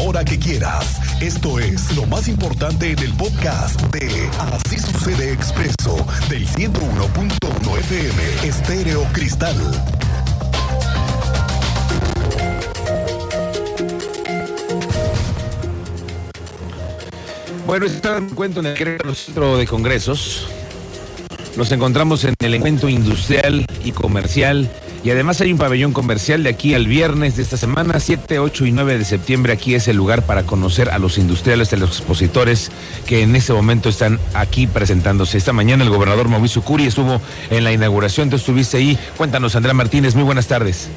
hora que quieras. Esto es lo más importante en el podcast de Así sucede expreso del 101.1 FM Estéreo Cristal. Bueno, está en encuentro en el Centro de Congresos. Nos encontramos en el encuentro industrial y comercial y además hay un pabellón comercial de aquí al viernes de esta semana, 7, 8 y 9 de septiembre. Aquí es el lugar para conocer a los industriales, a los expositores que en este momento están aquí presentándose. Esta mañana el gobernador Mauricio Curi estuvo en la inauguración, tú estuviste ahí. Cuéntanos, Andrea Martínez, muy buenas tardes.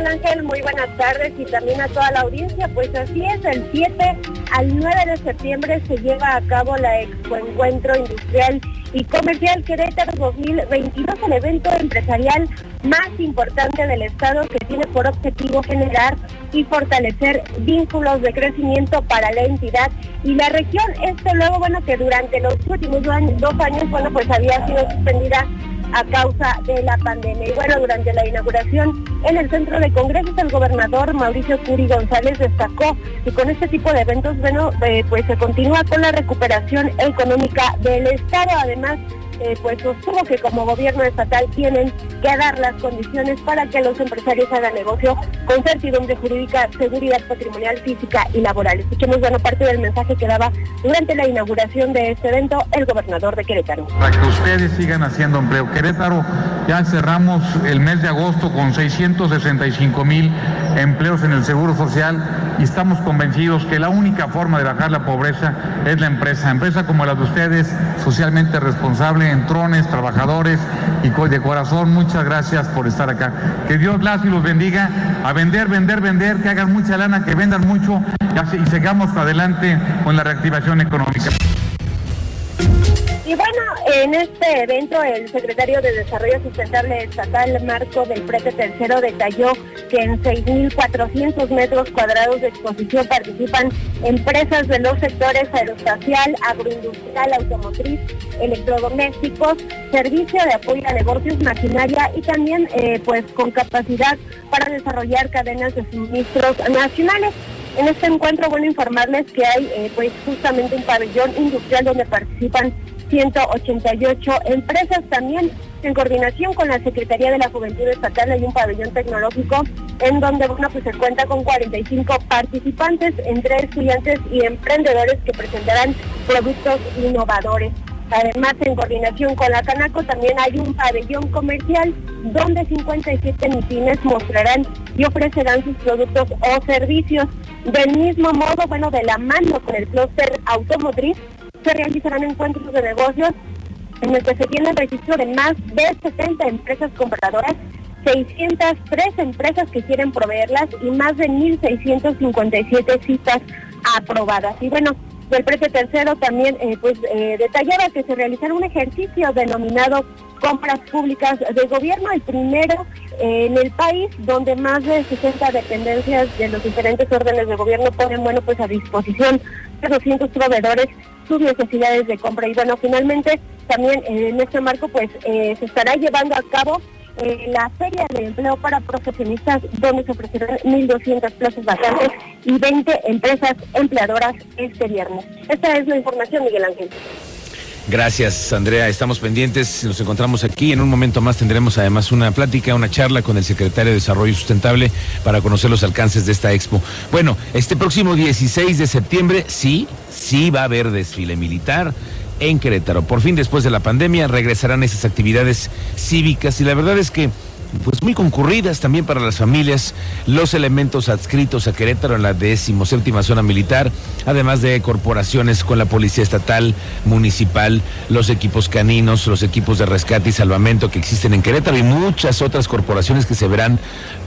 ¿Qué tal, Miguel Ángel? Muy buenas tardes y también a toda la audiencia. Pues así es, el 7 al 9 de septiembre se lleva a cabo la Expo Encuentro Industrial y Comercial Querétaro 2022, el evento empresarial más importante del Estado que tiene por objetivo generar y fortalecer vínculos de crecimiento para la entidad y la región. Esto luego, bueno, que durante los últimos dos años, bueno, pues había sido suspendida a causa de la pandemia. Y bueno, durante la inauguración en el centro de congresos, el gobernador Mauricio Curi González destacó que con este tipo de eventos, bueno, eh, pues se continúa con la recuperación económica del Estado. Además, eh, pues sostuvo que como gobierno estatal tienen que dar las condiciones para que los empresarios hagan negocio con certidumbre jurídica, seguridad patrimonial, física y laboral. Escuchemos bueno parte del mensaje que daba durante la inauguración de este evento el gobernador de Querétaro. Para que ustedes sigan haciendo empleo. Querétaro ya cerramos el mes de agosto con 665 mil empleos en el Seguro Social y estamos convencidos que la única forma de bajar la pobreza es la empresa. Empresa como la de ustedes, socialmente responsable, entrones, trabajadores y de corazón, muchas gracias por estar acá. Que Dios las y los bendiga a vender, vender, vender, que hagan mucha lana, que vendan mucho y sigamos adelante con la reactivación económica. Y bueno, en este evento el secretario de Desarrollo Sustentable Estatal, Marco del Prete Tercero, detalló que en 6.400 metros cuadrados de exposición participan empresas de los sectores aeroespacial, agroindustrial, automotriz, electrodomésticos, servicio de apoyo a negocios, maquinaria y también eh, pues con capacidad para desarrollar cadenas de suministros nacionales. En este encuentro, bueno, informarles que hay eh, pues justamente un pabellón industrial donde participan 188 empresas también en coordinación con la Secretaría de la Juventud Estatal hay un pabellón tecnológico en donde bueno pues se cuenta con 45 participantes entre estudiantes y emprendedores que presentarán productos innovadores. Además, en coordinación con la Canaco, también hay un pabellón comercial donde 57 MIPINES mostrarán y ofrecerán sus productos o servicios. Del mismo modo, bueno, de la mano con el clúster automotriz, se realizarán encuentros de negocios en el que se tiene registro de más de 70 empresas compradoras, 603 empresas que quieren proveerlas y más de 1.657 citas aprobadas. Y bueno, el precio tercero también eh, pues eh, detallaba que se realizará un ejercicio denominado compras públicas de gobierno, el primero eh, en el país donde más de 60 dependencias de los diferentes órdenes de gobierno ponen bueno pues a disposición de 200 proveedores sus necesidades de compra y bueno finalmente también en este marco pues se estará llevando a cabo la Feria de Empleo para Profesionistas, donde se ofrecerán 1.200 plazas vacantes y 20 empresas empleadoras este viernes. Esta es la información, Miguel Ángel. Gracias, Andrea. Estamos pendientes. Nos encontramos aquí. En un momento más tendremos además una plática, una charla con el secretario de Desarrollo Sustentable para conocer los alcances de esta expo. Bueno, este próximo 16 de septiembre, sí, sí va a haber desfile militar en Querétaro. Por fin, después de la pandemia, regresarán esas actividades cívicas y la verdad es que pues muy concurridas también para las familias, los elementos adscritos a Querétaro en la séptima zona militar, además de corporaciones con la Policía Estatal, Municipal, los equipos caninos, los equipos de rescate y salvamento que existen en Querétaro y muchas otras corporaciones que se verán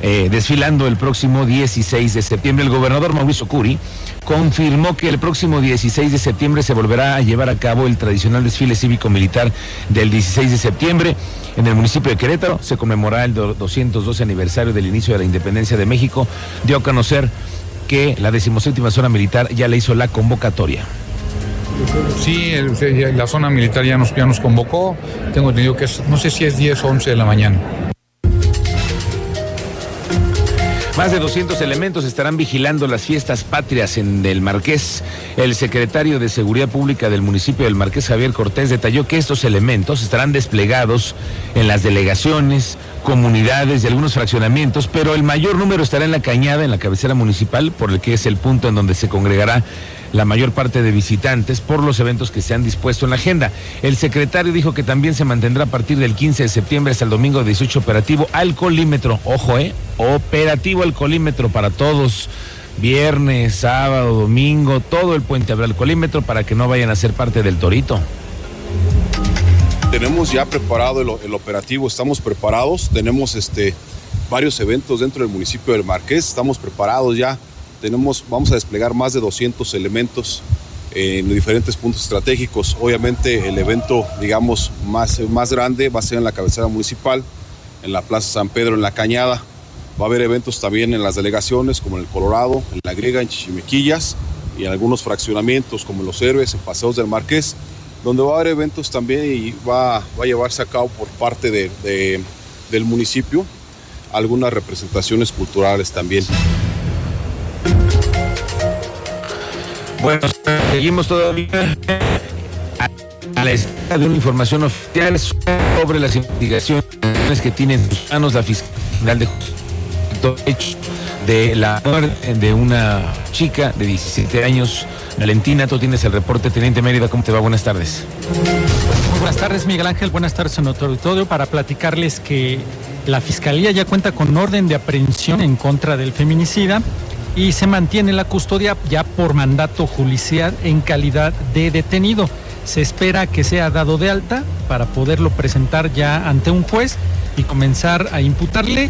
eh, desfilando el próximo 16 de septiembre. El gobernador Mauricio Curi confirmó que el próximo 16 de septiembre se volverá a llevar a cabo el tradicional desfile cívico-militar del 16 de septiembre en el municipio de Querétaro. Se conmemorará el 212 aniversario del inicio de la independencia de México. Dio a conocer que la decimoséptima zona militar ya le hizo la convocatoria. Sí, la zona militar ya nos, ya nos convocó. Tengo entendido que es, no sé si es 10 o 11 de la mañana. Más de 200 elementos estarán vigilando las fiestas patrias en el Marqués. El secretario de Seguridad Pública del municipio del Marqués, Javier Cortés, detalló que estos elementos estarán desplegados en las delegaciones, comunidades y algunos fraccionamientos, pero el mayor número estará en la cañada, en la cabecera municipal, por el que es el punto en donde se congregará la mayor parte de visitantes por los eventos que se han dispuesto en la agenda. El secretario dijo que también se mantendrá a partir del 15 de septiembre hasta el domingo 18 operativo alcoholímetro. Ojo, ¿eh? Operativo alcoholímetro para todos. Viernes, sábado, domingo, todo el puente habrá alcoholímetro para que no vayan a ser parte del torito. Tenemos ya preparado el, el operativo, estamos preparados, tenemos este, varios eventos dentro del municipio del Marqués, estamos preparados ya vamos a desplegar más de 200 elementos en diferentes puntos estratégicos. Obviamente el evento, digamos, más, más grande va a ser en la cabecera municipal, en la Plaza San Pedro, en la Cañada. Va a haber eventos también en las delegaciones, como en el Colorado, en la Griega, en Chichimequillas y en algunos fraccionamientos como en Los Héroes, en Paseos del Marqués, donde va a haber eventos también y va, va a llevarse a cabo por parte de, del municipio algunas representaciones culturales también. Bueno, seguimos todavía a la espera de una información oficial sobre las investigaciones que tiene en sus manos la Fiscalía de de la muerte de una chica de 17 años. Valentina, tú tienes el reporte, Teniente Mérida, ¿cómo te va? Buenas tardes. Buenas tardes, Miguel Ángel. Buenas tardes en nuestro auditorio para platicarles que la Fiscalía ya cuenta con orden de aprehensión en contra del feminicida y se mantiene la custodia ya por mandato judicial en calidad de detenido. Se espera que sea dado de alta para poderlo presentar ya ante un juez y comenzar a imputarle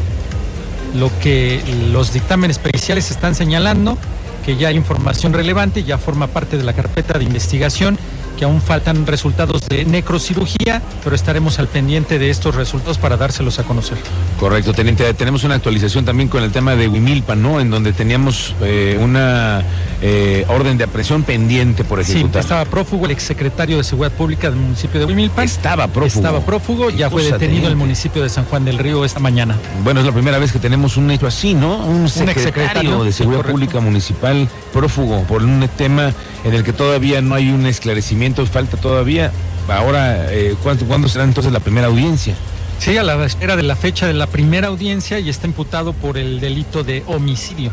lo que los dictámenes periciales están señalando, que ya hay información relevante, ya forma parte de la carpeta de investigación que aún faltan resultados de necrocirugía, pero estaremos al pendiente de estos resultados para dárselos a conocer. Correcto, teniente. Tenemos una actualización también con el tema de Huimilpa, ¿no? En donde teníamos eh, una eh, orden de aprehensión pendiente por ejecutar. Sí, estaba prófugo el exsecretario de Seguridad Pública del municipio de Huimilpa. Estaba prófugo. Estaba prófugo, ya fue detenido en el municipio de San Juan del Río esta mañana. Bueno, es la primera vez que tenemos un hecho así, ¿no? Un, secretario, exsecretario de Seguridad Pública Municipal prófugo por un tema en el que todavía no hay un esclarecimiento, falta todavía. Ahora, eh, ¿cuándo, ¿cuándo será entonces la primera audiencia? Sí, a la espera de la fecha de la primera audiencia y está imputado por el delito de homicidio,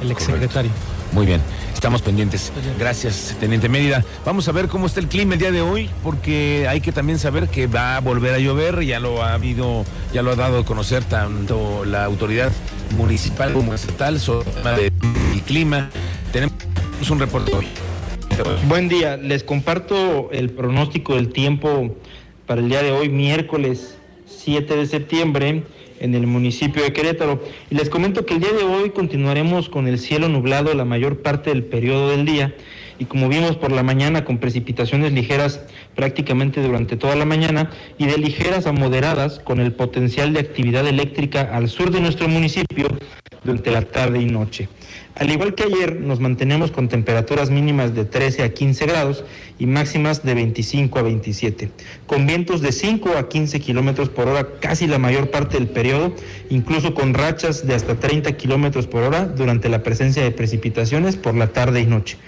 el exsecretario. Muy bien, estamos pendientes. Gracias, Teniente Mérida. Vamos a ver cómo está el clima el día de hoy, porque hay que también saber que va a volver a llover, ya lo ha habido, ya lo ha dado a conocer tanto la autoridad municipal como estatal sobre el tema del clima. Tenemos un reporte hoy. Buen día, les comparto el pronóstico del tiempo para el día de hoy, miércoles 7 de septiembre, en el municipio de Querétaro. Y les comento que el día de hoy continuaremos con el cielo nublado la mayor parte del periodo del día y como vimos por la mañana con precipitaciones ligeras prácticamente durante toda la mañana y de ligeras a moderadas con el potencial de actividad eléctrica al sur de nuestro municipio durante la tarde y noche. Al igual que ayer, nos mantenemos con temperaturas mínimas de 13 a 15 grados y máximas de 25 a 27, con vientos de 5 a 15 kilómetros por hora casi la mayor parte del periodo, incluso con rachas de hasta 30 kilómetros por hora durante la presencia de precipitaciones por la tarde y noche.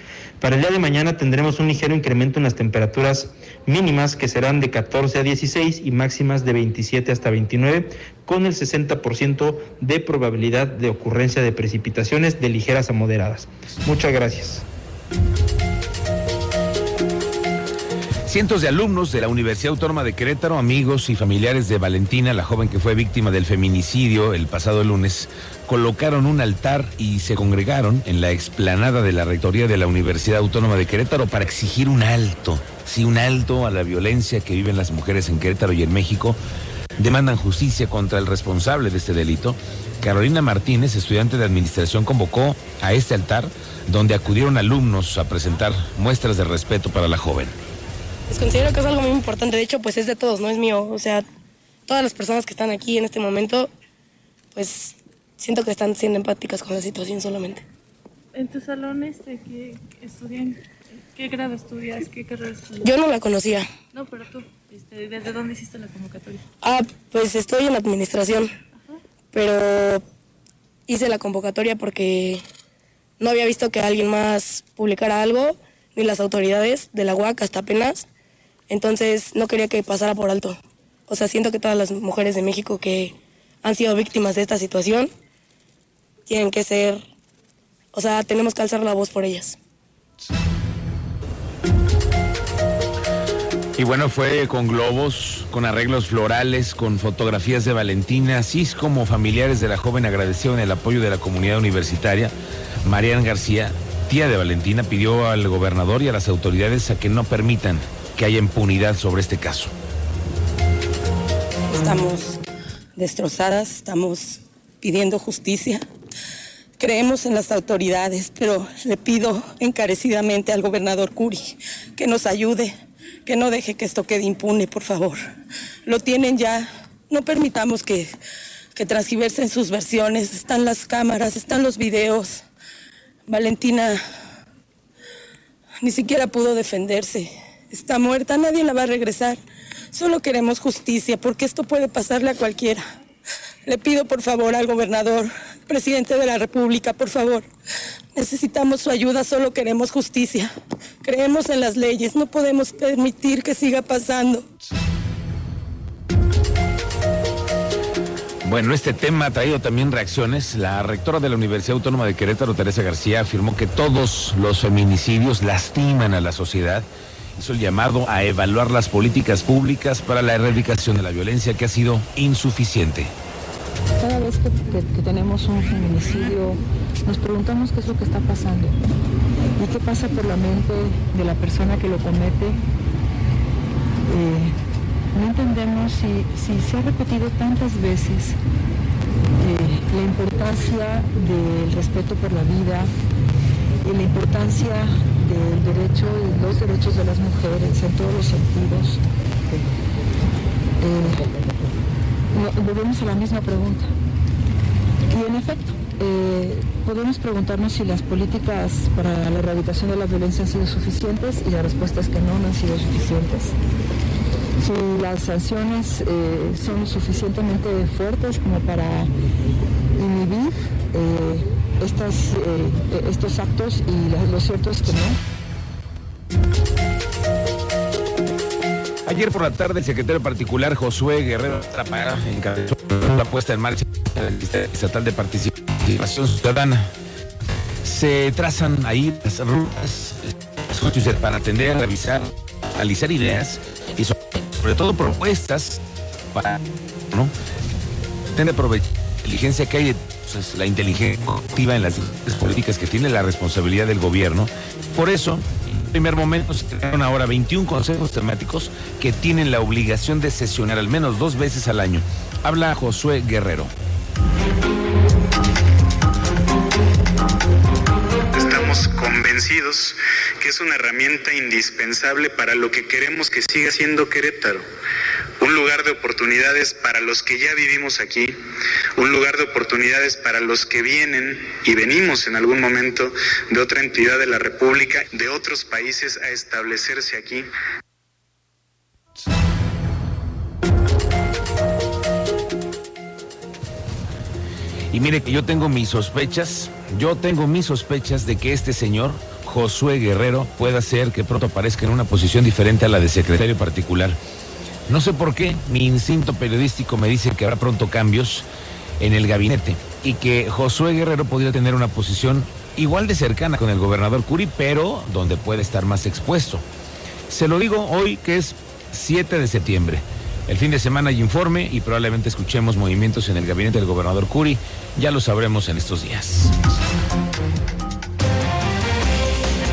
Para el día de mañana tendremos un ligero incremento en las temperaturas mínimas que serán de 14 a 16 y máximas de 27 hasta 29, con el 60% de probabilidad de ocurrencia de precipitaciones de ligeras a moderadas. Muchas gracias. Cientos de alumnos de la Universidad Autónoma de Querétaro, amigos y familiares de Valentina, la joven que fue víctima del feminicidio el pasado lunes, colocaron un altar y se congregaron en la explanada de la Rectoría de la Universidad Autónoma de Querétaro para exigir un alto, sí, un alto a la violencia que viven las mujeres en Querétaro y en México. Demandan justicia contra el responsable de este delito. Carolina Martínez, estudiante de administración, convocó a este altar donde acudieron alumnos a presentar muestras de respeto para la joven. Pues considero que es algo muy importante, de hecho pues es de todos, no es mío, o sea, todas las personas que están aquí en este momento, pues siento que están siendo empáticas con la situación solamente. ¿En tu salón este, qué estudian? ¿Qué grado estudias? ¿Qué carrera estudias? Yo no la conocía. No, pero tú, este, ¿desde dónde hiciste la convocatoria? Ah, pues estoy en administración, Ajá. pero hice la convocatoria porque no había visto que alguien más publicara algo, ni las autoridades de la UAC hasta apenas. Entonces no quería que pasara por alto. O sea, siento que todas las mujeres de México que han sido víctimas de esta situación tienen que ser, o sea, tenemos que alzar la voz por ellas. Y bueno, fue con globos, con arreglos florales, con fotografías de Valentina, así es como familiares de la joven agradecieron el apoyo de la comunidad universitaria. Marian García, tía de Valentina, pidió al gobernador y a las autoridades a que no permitan que haya impunidad sobre este caso. Estamos destrozadas, estamos pidiendo justicia. Creemos en las autoridades, pero le pido encarecidamente al gobernador Curi que nos ayude que no deje que esto quede impune, por favor. Lo tienen ya. No permitamos que, que transgiversen sus versiones. Están las cámaras, están los videos. Valentina ni siquiera pudo defenderse. Está muerta, nadie la va a regresar. Solo queremos justicia, porque esto puede pasarle a cualquiera. Le pido por favor al gobernador, presidente de la República, por favor, Necesitamos su ayuda, solo queremos justicia. Creemos en las leyes, no podemos permitir que siga pasando. Bueno, este tema ha traído también reacciones. La rectora de la Universidad Autónoma de Querétaro, Teresa García, afirmó que todos los feminicidios lastiman a la sociedad. Hizo el llamado a evaluar las políticas públicas para la erradicación de la violencia que ha sido insuficiente. Cada vez que, tenemos un feminicidio, nos preguntamos qué es lo que está pasando y qué pasa por la mente de la persona que lo comete. Eh, no entendemos si, se ha repetido tantas veces eh, la importancia del respeto por la vida y la importancia del derecho derechos de las mujeres en todos los sentidos. Eh, volvemos a la misma pregunta. Y en efecto, eh, podemos preguntarnos si las políticas para la erradicación de la violencia han sido suficientes y la respuesta es que no, no han sido suficientes. Si las sanciones eh, son suficientemente fuertes como para inhibir eh, estos actos y lo cierto es que no. Ayer por la tarde, el secretario particular Josué Guerrero Trapara encabezó la puesta en marcha del Sistema Estatal de Participación Ciudadana. Se trazan ahí las rutas para atender, revisar, analizar ideas y sobre todo propuestas para ¿no? tener inteligencia que hay pues, la inteligencia activa en las políticas que tiene la responsabilidad del gobierno. Por eso, primer momento se crearon ahora 21 consejos temáticos que tienen la obligación de sesionar al menos dos veces al año. Habla Josué Guerrero. Estamos convencidos que es una herramienta indispensable para lo que queremos que siga siendo Querétaro un lugar de oportunidades para los que ya vivimos aquí, un lugar de oportunidades para los que vienen y venimos en algún momento de otra entidad de la República, de otros países a establecerse aquí. Y mire que yo tengo mis sospechas, yo tengo mis sospechas de que este señor, Josué Guerrero, pueda ser que pronto aparezca en una posición diferente a la de secretario particular. No sé por qué, mi instinto periodístico me dice que habrá pronto cambios en el gabinete y que Josué Guerrero podría tener una posición igual de cercana con el gobernador Curi, pero donde puede estar más expuesto. Se lo digo hoy que es 7 de septiembre. El fin de semana hay informe y probablemente escuchemos movimientos en el gabinete del gobernador Curi. Ya lo sabremos en estos días.